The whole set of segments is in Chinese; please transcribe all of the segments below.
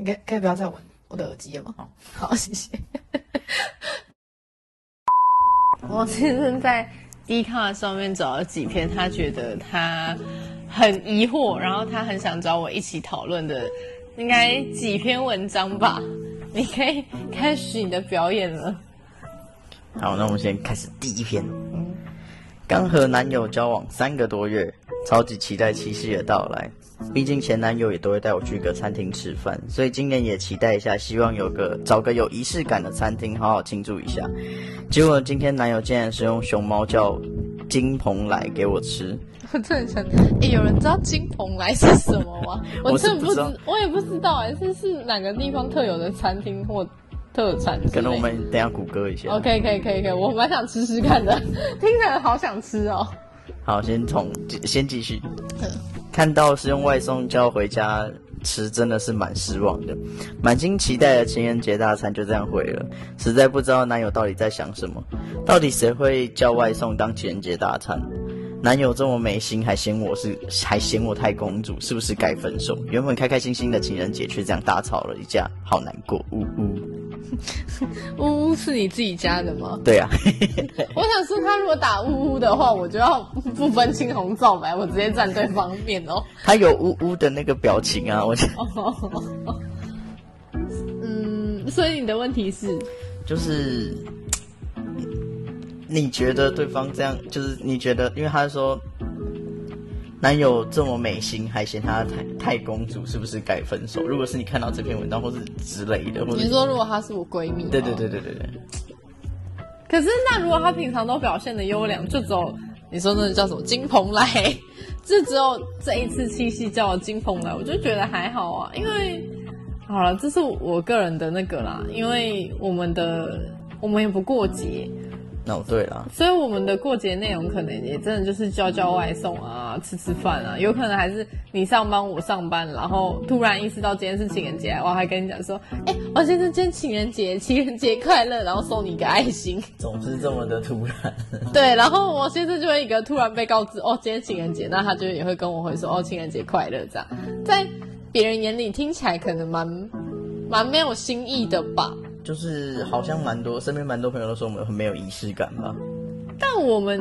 你可以可以不要再闻我的耳机了吗？好，谢谢。我其实在 D 卡上面找了几篇，他觉得他很疑惑，然后他很想找我一起讨论的，应该几篇文章吧。你可以开始你的表演了。好，那我们先开始第一篇。刚和男友交往三个多月，超级期待七夕的到来。毕竟前男友也都会带我去个餐厅吃饭，所以今年也期待一下，希望有个找个有仪式感的餐厅，好好庆祝一下。结果今天男友竟然是用熊猫叫金蓬莱给我吃，我 真的想，哎，有人知道金蓬莱是什么吗？我真的不知，我也不知道哎，是是哪个地方特有的餐厅或特产？可能我们等下谷歌一下。OK，可以，可以，可以，我蛮想吃吃看的，听起来好想吃哦。好，先从先继续。看到是用外送叫回家吃，真的是蛮失望的。满心期待的情人节大餐就这样毁了，实在不知道男友到底在想什么。到底谁会叫外送当情人节大餐？男友这么没心，还嫌我是还嫌我太公主，是不是该分手？原本开开心心的情人节，却这样大吵了一架，好难过。呜呜。呜呜是你自己加的吗？对啊，我想说他如果打呜呜的话，我就要不分青红皂白，我直接站对方面哦。他有呜呜的那个表情啊，我。嗯，所以你的问题是，就是你觉得对方这样，就是你觉得，因为他说。男友这么美心，还嫌她太太公主，是不是该分手？如果是你看到这篇文章，或是之类的，或者你说如果她是我闺蜜，对对对对对对。可是那如果她平常都表现的优良，就只有你说那叫什么金鹏来，就只有这一次七夕叫金鹏来，我就觉得还好啊。因为好了，这是我个人的那个啦，因为我们的我们也不过节。哦，对了，所以我们的过节内容可能也真的就是叫叫外送啊，吃吃饭啊，有可能还是你上班我上班，然后突然意识到今天是情人节，我还跟你讲说，哎，王先生今天情人节，情人节快乐，然后送你一个爱心，总是这么的突然。对，然后王先生就会一个突然被告知，哦，今天情人节，那他就也会跟我会说，哦，情人节快乐，这样，在别人眼里听起来可能蛮蛮没有新意的吧。就是好像蛮多，身边蛮多朋友都说我们很没有仪式感吧。但我们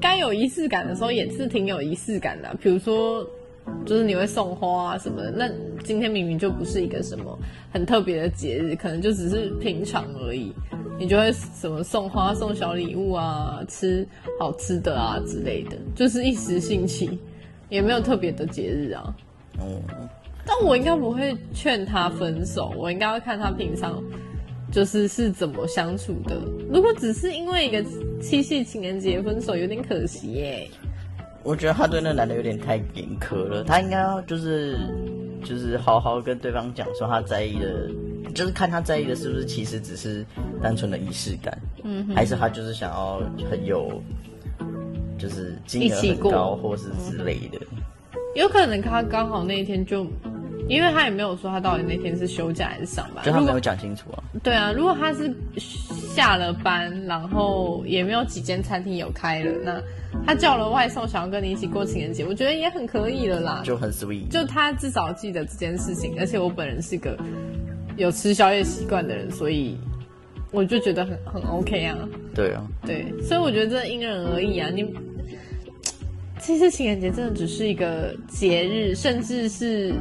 该有仪式感的时候也是挺有仪式感的，比如说，就是你会送花啊什么的。那今天明明就不是一个什么很特别的节日，可能就只是平常而已，你就会什么送花、送小礼物啊，吃好吃的啊之类的，就是一时兴起，也没有特别的节日啊。哦。但我应该不会劝他分手，我应该会看他平常。就是是怎么相处的？如果只是因为一个七夕情人节分手，有点可惜耶。我觉得他对那男的有点太严苛了，他应该要就是就是好好跟对方讲说他在意的，就是看他在意的是不是其实只是单纯的仪式感，嗯，还是他就是想要很有就是金额很高或是之类的。有可能他刚好那一天就。因为他也没有说他到底那天是休假还是上班，就他没有讲清楚啊。对啊，如果他是下了班，然后也没有几间餐厅有开了，那他叫了外送，想要跟你一起过情人节，我觉得也很可以了啦。就很 sweet，就他至少记得这件事情，而且我本人是个有吃宵夜习惯的人，所以我就觉得很很 OK 啊。对啊，对，所以我觉得这因人而异啊，你。其实情人节真的只是一个节日，甚至是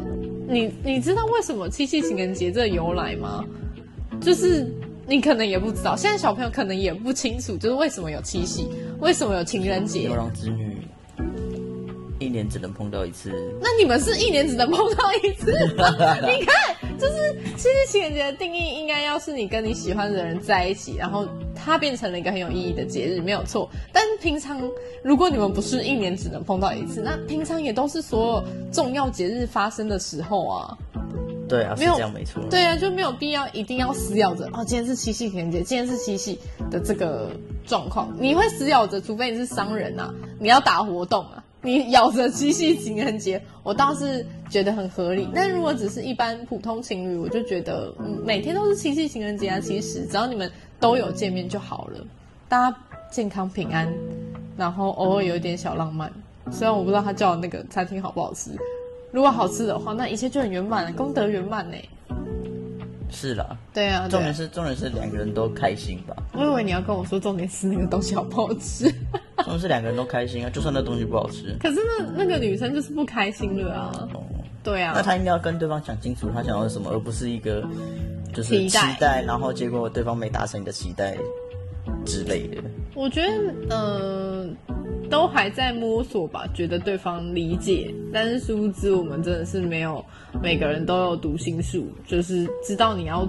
你你知道为什么七夕情人节这由来吗？就是你可能也不知道，现在小朋友可能也不清楚，就是为什么有七夕，为什么有情人节。牛郎织女一年只能碰到一次。那你们是一年只能碰到一次？你看，就是其实情人节的定义，应该要是你跟你喜欢的人在一起，然后。它变成了一个很有意义的节日，没有错。但平常如果你们不是一年只能碰到一次，那平常也都是所有重要节日发生的时候啊。对啊，没有这样没错。对啊，就没有必要一定要死咬着哦，今天是七夕情人节，今天是七夕的这个状况，你会死咬着，除非你是商人啊，你要打活动啊，你咬着七夕情人节，我倒是觉得很合理。但如果只是一般普通情侣，我就觉得嗯每天都是七夕情人节啊。其实只要你们。都有见面就好了，大家健康平安，然后偶尔有一点小浪漫。虽然我不知道他叫的那个餐厅好不好吃，如果好吃的话，那一切就很圆满了，功德圆满呢。是啦，对啊，重点是重点是两个人都开心吧。我以为你要跟我说重点是那个东西好不好吃。重点是两个人都开心啊，就算那东西不好吃。可是那那个女生就是不开心了啊。对啊。那她应该要跟对方讲清楚，她想要什么，而不是一个就是期待，然后结果对方没达成你的期待之类的。我觉得，嗯。都还在摸索吧，觉得对方理解，但是殊不知我们真的是没有每个人都有读心术，就是知道你要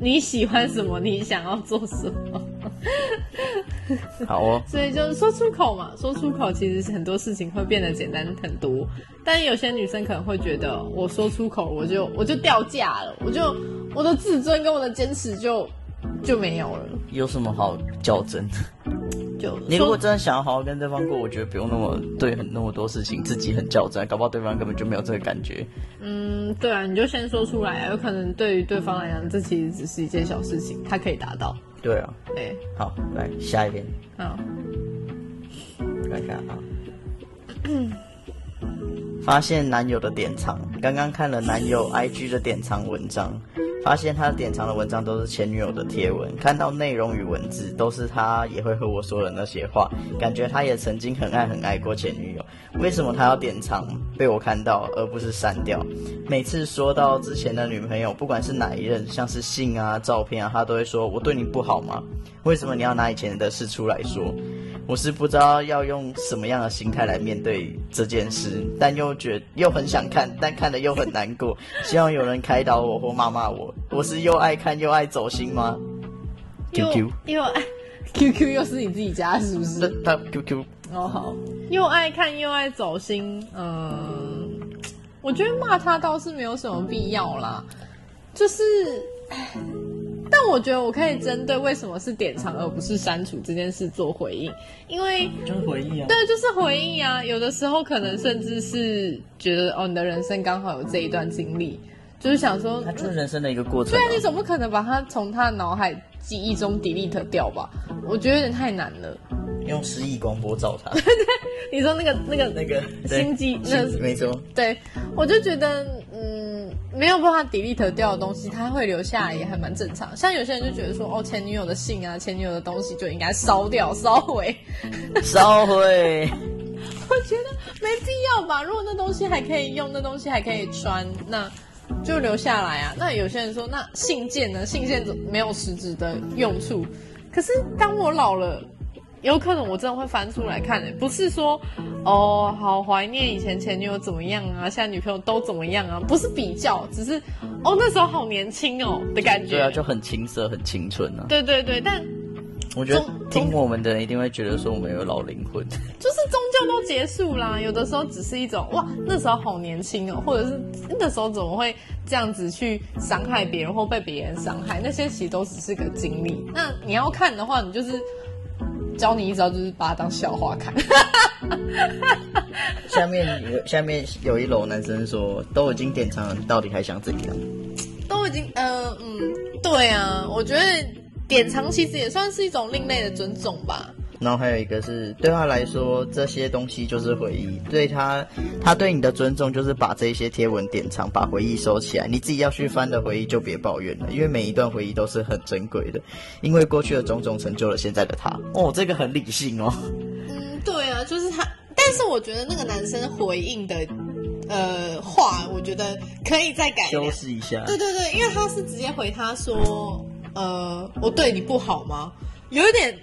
你喜欢什么，你想要做什么。好哦，所以就说出口嘛，说出口其实很多事情会变得简单很多。但有些女生可能会觉得，我说出口我就我就掉价了，我就我的自尊跟我的坚持就就没有了。有什么好较真的？就 你如果真的想要好好跟对方过，我觉得不用那么对很那么多事情自己很较真，搞不好对方根本就没有这个感觉。嗯，对啊，你就先说出来啊，有可能对于对方来讲，这其实只是一件小事情，他可以达到。对啊，哎，好，来下一篇。好，看看啊。发现男友的典藏，刚刚看了男友 IG 的典藏文章。发现他典藏的文章都是前女友的贴文，看到内容与文字都是他也会和我说的那些话，感觉他也曾经很爱很爱过前女友。为什么他要典藏被我看到，而不是删掉？每次说到之前的女朋友，不管是哪一任，像是信啊、照片啊，他都会说我对你不好吗？为什么你要拿以前的事出来说？我是不知道要用什么样的心态来面对这件事，但又觉又很想看，但看了又很难过。希望有人开导我或骂骂我。我是又爱看又爱走心吗？Q Q 又爱 Q Q 又是你自己家是不是？他 Q Q 哦好，又爱看又爱走心，嗯，我觉得骂他倒是没有什么必要啦，就是。但我觉得我可以针对为什么是典藏而不是删除这件事做回应，因为就是回忆啊，对，就是回忆啊。有的时候可能甚至是觉得哦，你的人生刚好有这一段经历，就是想说，它就是人生的一个过程。对啊，你总不可能把它从他的脑海记忆中 delete 掉吧？我觉得有点太难了。用失忆光波照他。对对，你说那个那个那个心机，那没错。对，我就觉得嗯，没有办法 delete 掉的东西，它会留下来也还蛮正常。像有些人就觉得说，哦，前女友的信啊，前女友的东西就应该烧掉、烧毁、烧毁。我觉得没必要吧？如果那东西还可以用，那东西还可以穿，那就留下来啊。那有些人说，那信件呢？信件没有实质的用处。可是当我老了。有可能我真的会翻出来看诶，不是说哦，好怀念以前前女友怎么样啊，现在女朋友都怎么样啊？不是比较，只是哦那时候好年轻哦的感觉。对啊，就很青涩，很青春啊。对对对，但我觉得听我们的人一定会觉得说我们有老灵魂。就是终究都结束啦，有的时候只是一种哇，那时候好年轻哦，或者是那时候怎么会这样子去伤害别人或被别人伤害？那些其实都只是个经历。那你要看的话，你就是。教你一招，就是把它当笑话看。下面有下面有一楼男生说，都已经点藏了，你到底还想怎样？都已经，呃，嗯，对啊，我觉得典藏其实也算是一种另类的尊重吧。然后还有一个是对他来说，这些东西就是回忆。对他，他对你的尊重就是把这些贴文典藏，把回忆收起来。你自己要去翻的回忆就别抱怨了，因为每一段回忆都是很珍贵的。因为过去的种种成就了现在的他。哦，这个很理性哦。嗯，对啊，就是他。但是我觉得那个男生回应的，呃，话，我觉得可以再改修饰一下。对对对，因为他是直接回他说，呃，我对你不好吗？有一点。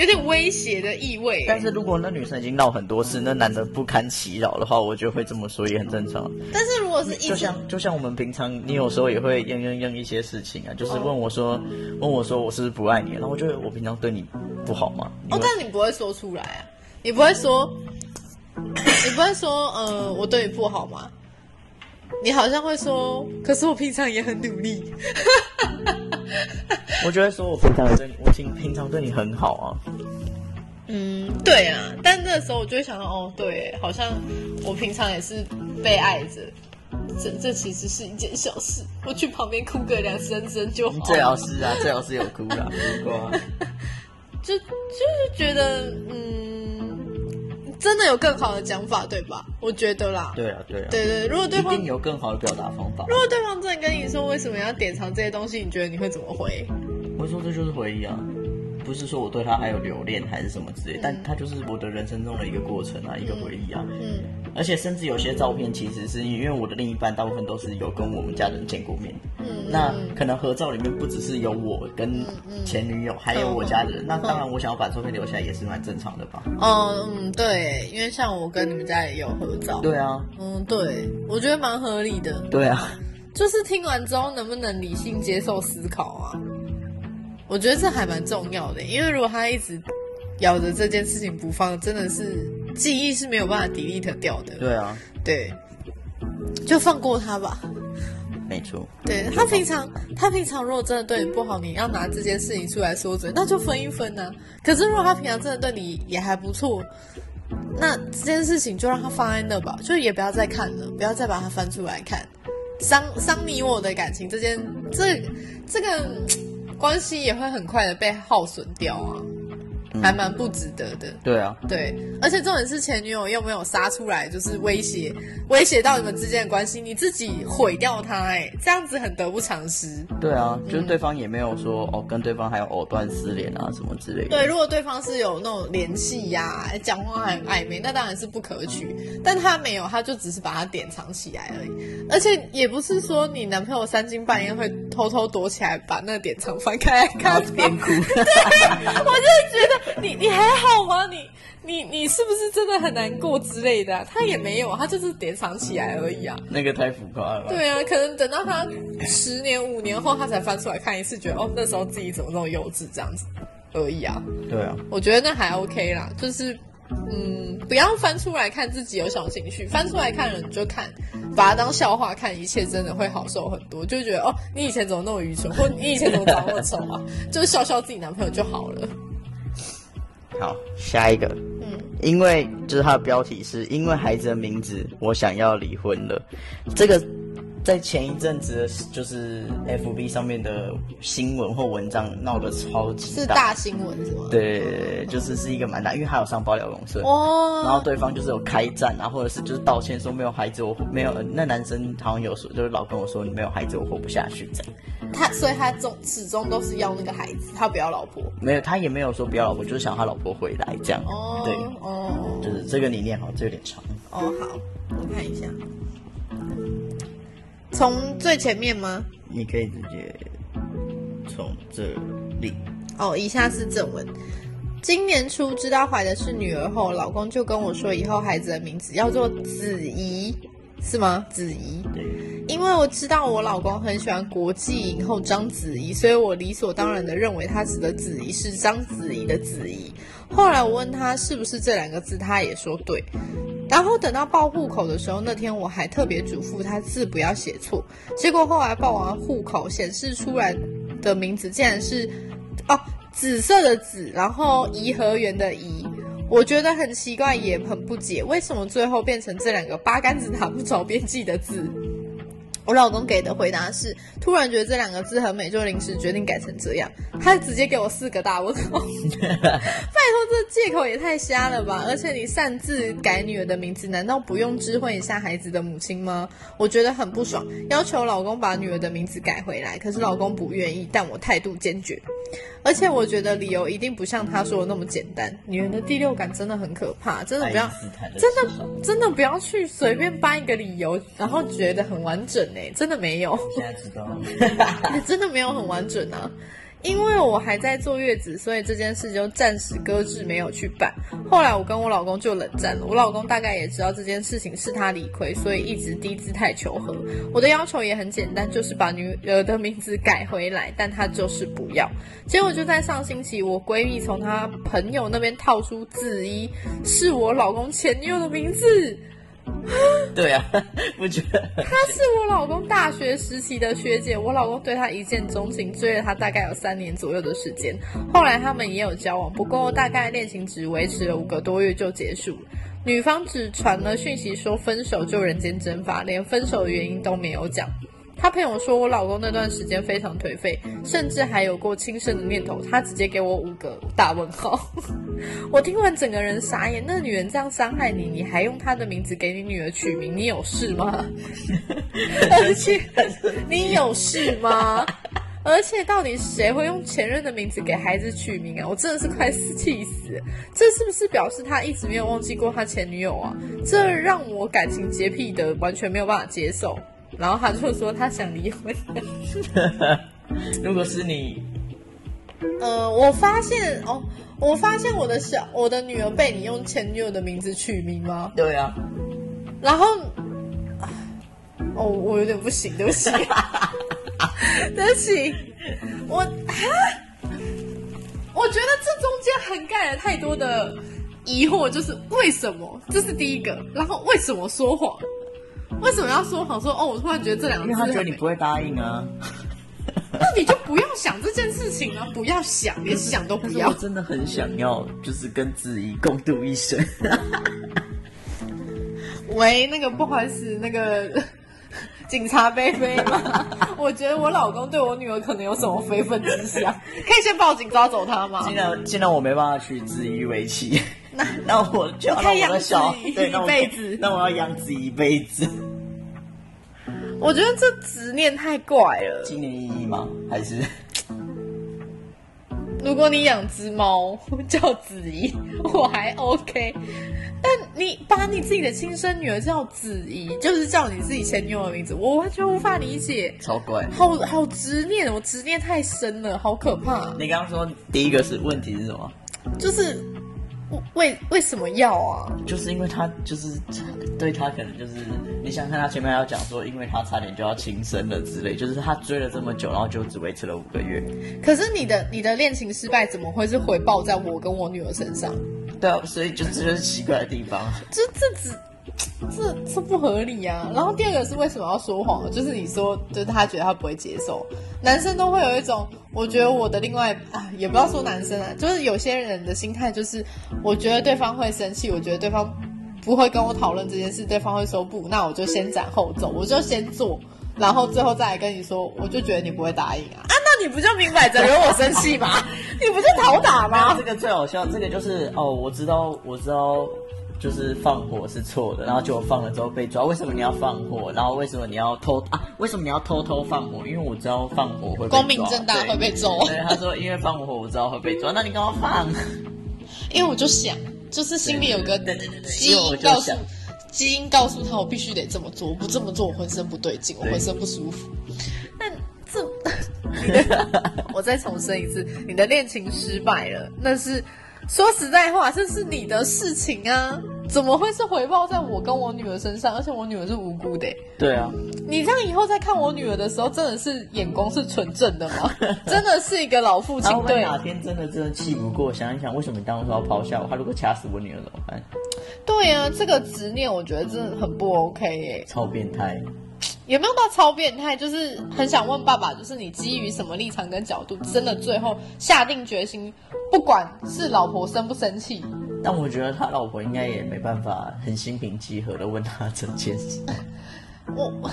有点威胁的意味。但是如果那女生已经闹很多次，那男的不堪其扰的话，我就会这么说，也很正常。但是如果是就像就像我们平常，你有时候也会应应应一些事情啊，就是问我说，问我说我是不是不爱你？然后我觉得我平常对你不好吗？哦，但你不会说出来啊，你不会说，你不会说，呃，我对你不好吗？你好像会说，可是我平常也很努力。我就会说，我平常对你，我平平常对你很好啊。嗯，对啊，但那时候我就会想到，哦，对，好像我平常也是被爱着。这这其实是一件小事，我去旁边哭个两声声就好。最好是啊，最好是有哭啦，不过 就就是觉得，嗯，真的有更好的讲法，对吧？我觉得啦。对啊，对啊。对对，如果对方一定有更好的表达方法。如果对方真的跟你说为什么要典藏这些东西，你觉得你会怎么回？我说这就是回忆啊。不是说我对他还有留恋还是什么之类，但他就是我的人生中的一个过程啊，一个回忆啊。嗯，而且甚至有些照片，其实是因为我的另一半大部分都是有跟我们家人见过面。嗯，那可能合照里面不只是有我跟前女友，还有我家人。那当然，我想要把照片留下来也是蛮正常的吧。哦，嗯，对，因为像我跟你们家也有合照。对啊。嗯，对，我觉得蛮合理的。对啊。就是听完之后，能不能理性接受思考啊？我觉得这还蛮重要的，因为如果他一直咬着这件事情不放，真的是记忆是没有办法 delete 掉的。对啊，对，就放过他吧。没错。对他平常，他平常如果真的对你不好，你要拿这件事情出来说嘴，那就分一分呐。可是如果他平常真的对你也还不错，那这件事情就让他放在那吧，就也不要再看了，不要再把它翻出来看，伤伤你我的感情，这件这这个。关系也会很快的被耗损掉啊。还蛮不值得的。对啊，对，而且重点是前女友又没有杀出来，就是威胁，威胁到你们之间的关系，你自己毁掉他，哎，这样子很得不偿失。对啊，就是对方也没有说哦，跟对方还有藕断丝连啊什么之类的。对，如果对方是有那种联系呀，讲话很暧昧，那当然是不可取。但他没有，他就只是把它典藏起来而已。而且也不是说你男朋友三更半夜会偷偷躲起来把那个典藏翻开来看，边哭。对，我就觉得。你你还好吗？你你你是不是真的很难过之类的？他也没有，他就是典藏起来而已啊。那个太浮夸了。对啊，可能等到他十年五年后，他才翻出来看一次，觉得哦，那时候自己怎么那么幼稚这样子而已啊。对啊，我觉得那还 OK 啦，就是嗯，不要翻出来看自己有小情绪，翻出来看了你就看，把它当笑话看，一切真的会好受很多。就觉得哦，你以前怎么那么愚蠢，或你以前怎么长那么丑啊？就是笑笑自己男朋友就好了。好，下一个，嗯，因为就是它的标题是因为孩子的名字，我想要离婚了，这个。在前一阵子，就是 F B 上面的新闻或文章闹得超级大，是大新闻是吗？对，就是是一个蛮大，因为他有上爆料公社哦，然后对方就是有开战啊，或者是就是道歉说没有孩子我没有，那男生好像有说就是老跟我说你没有孩子我活不下去这样，他所以他终始终都是要那个孩子，他不要老婆，没有他也没有说不要老婆，就是想他老婆回来这样，哦，对，哦，就是这个理念好像有点长。哦，好，我看一下。从最前面吗？你可以直接从这里。哦，以下是正文。今年初知道怀的是女儿后，老公就跟我说，以后孩子的名字要做子怡，是吗？子怡。对。因为我知道我老公很喜欢国际影后章子怡，所以我理所当然的认为他指的子怡是章子怡的子怡。后来我问他是不是这两个字，他也说对。然后等到报户口的时候，那天我还特别嘱咐他字不要写错。结果后来报完户口，显示出来的名字竟然是哦，紫色的紫，然后颐和园的颐。我觉得很奇怪，也很不解，为什么最后变成这两个八竿子打不着边际的字？我老公给的回答是：突然觉得这两个字很美，就临时决定改成这样。他直接给我四个大问号，拜托，这借口也太瞎了吧！而且你擅自改女儿的名字，难道不用知会一下孩子的母亲吗？我觉得很不爽，要求老公把女儿的名字改回来，可是老公不愿意，但我态度坚决。而且我觉得理由一定不像他说的那么简单。女人的第六感真的很可怕，真的不要，真的真的不要去随便搬一个理由，然后觉得很完整哎，真的没有。现在知道了，真的没有很完整啊。因为我还在坐月子，所以这件事就暂时搁置，没有去办。后来我跟我老公就冷战了。我老公大概也知道这件事情是他理亏，所以一直低姿态求和。我的要求也很简单，就是把女儿的名字改回来，但他就是不要。结果就在上星期，我闺蜜从她朋友那边套出字一，是我老公前女友的名字。对啊，不觉得？她是我老公大学时期的学姐，我老公对她一见钟情，追了她大概有三年左右的时间。后来他们也有交往，不过大概恋情只维持了五个多月就结束。女方只传了讯息说分手就人间蒸发，连分手的原因都没有讲。他朋友说我老公那段时间非常颓废，甚至还有过轻生的念头。他直接给我五个大问号。我听完整个人傻眼。那女人这样伤害你，你还用她的名字给你女儿取名，你有事吗？而且你有事吗？而且到底谁会用前任的名字给孩子取名啊？我真的是快气死！这是不是表示他一直没有忘记过他前女友啊？这让我感情洁癖的完全没有办法接受。然后他就说他想离婚。如果是你，呃，我发现哦，我发现我的小我的女儿被你用前女友的名字取名吗？对啊。然后，哦，我有点不行，对不起。对不起，我啊，我觉得这中间涵盖了太多的疑惑，就是为什么？这是第一个。然后为什么说谎？为什么要说谎？说哦，我突然觉得这两个字，他觉得你不会答应啊。那你就不要想这件事情啊，不要想，连想都不要。我真的很想要，就是跟子怡共度一生。喂，那个不好意思，那个。警察贝贝吗？我觉得我老公对我女儿可能有什么非分之想，可以先报警抓走他吗？既然既然我没办法娶子怡为妻，那那我 就要我的小对一辈子，那我要养子一辈子。我觉得这执念太怪了。纪念意义吗？还是？如果你养只猫 叫子怡，我还 OK。但你把你自己的亲生女儿叫子怡，就是叫你自己前女友的名字，我完全无法理解。超怪，好好执念，我执念太深了，好可怕。你刚刚说第一个是问题是什么？就是为为什么要啊？就是因为他就是对他可能就是你想看他前面要讲说，因为他差点就要轻生了之类，就是他追了这么久，然后就只维持了五个月。可是你的你的恋情失败，怎么会是回报在我跟我女儿身上？对啊，所以就这就是奇怪的地方。这这只这这不合理啊！然后第二个是为什么要说谎？就是你说，就是他觉得他不会接受。男生都会有一种，我觉得我的另外啊，也不要说男生啊，就是有些人的心态就是，我觉得对方会生气，我觉得对方不会跟我讨论这件事，对方会说不，那我就先斩后奏，我就先做，然后最后再来跟你说，我就觉得你不会答应啊。你不就明摆着惹我生气吗？你不就讨打吗？这个最好笑，这个就是哦，我知道，我知道，就是放火是错的，然后结果放了之后被抓。为什么你要放火？然后为什么你要偷啊？为什么你要偷偷放火？因为我知道放火会光明正大会被抓。对，他说因为放火我知道会被抓，那你干嘛放？因为我就想，就是心里有个基因告诉基因告诉他，我必须得这么做，我不这么做我浑身不对劲，我浑身不舒服。但这。我再重申一次，你的恋情失败了，那是说实在话，这是你的事情啊，怎么会是回报在我跟我女儿身上？而且我女儿是无辜的。对啊，你这样以后再看我女儿的时候，真的是眼光是纯正的吗？真的是一个老父亲。对，哪天真的真的气不过，想一想，为什么你当初要抛下我？他如果掐死我女儿怎么办？对啊，这个执念我觉得真的很不 OK 耶，超变态。有没有到超变态？就是很想问爸爸，就是你基于什么立场跟角度，真的最后下定决心，不管是老婆生不生气？但我觉得他老婆应该也没办法很心平气和的问他这件事。我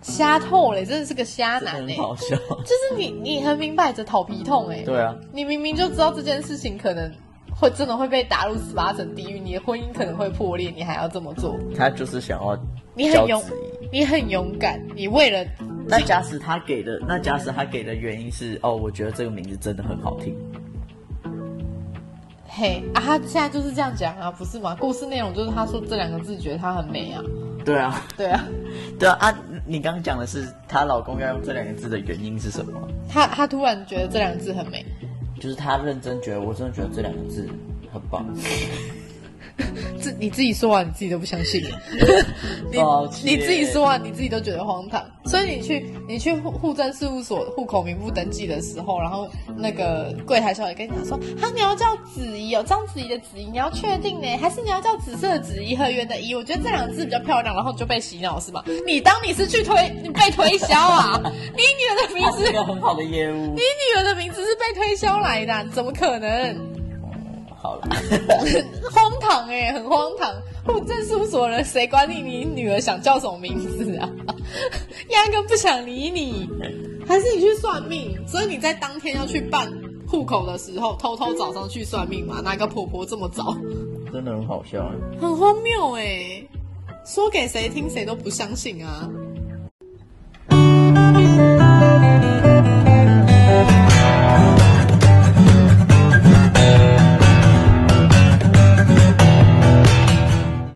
瞎透嘞，真的是个瞎男哎！好笑，就是你你很明摆着讨皮痛哎。对啊，你明明就知道这件事情可能会真的会被打入十八层地狱，你的婚姻可能会破裂，你还要这么做？他就是想要你很勇。你很勇敢，你为了那假使他给的那假使他给的原因是哦，我觉得这个名字真的很好听。嘿啊，他现在就是这样讲啊，不是吗？故事内容就是他说这两个字觉得他很美啊。对啊，对啊，对啊啊！你刚刚讲的是她老公要用这两个字的原因是什么？他他突然觉得这两个字很美，就是他认真觉得，我真的觉得这两个字很棒。自你自己说完，你自己都不相信。你你自己说完，你自己都觉得荒唐。所以你去你去户户政事务所户口名簿登记的时候，然后那个柜台小姐跟你讲说：“啊，你要叫子怡哦，张子怡的子怡，你要确定呢，还是你要叫紫色的紫怡和圆的怡？我觉得这两个字比较漂亮。”然后就被洗脑是吗？你当你是去推你被推销啊？你女儿的名字是一个很好的业务。你女儿的名字是被推销来的，怎么可能？好了，荒唐哎，很荒唐。户政事务所人谁管你你女儿想叫什么名字啊？压根不想理你，还是你去算命？所以你在当天要去办户口的时候，偷偷早上去算命嘛？哪个婆婆这么早？真的很好笑哎，很荒谬哎，说给谁听谁都不相信啊。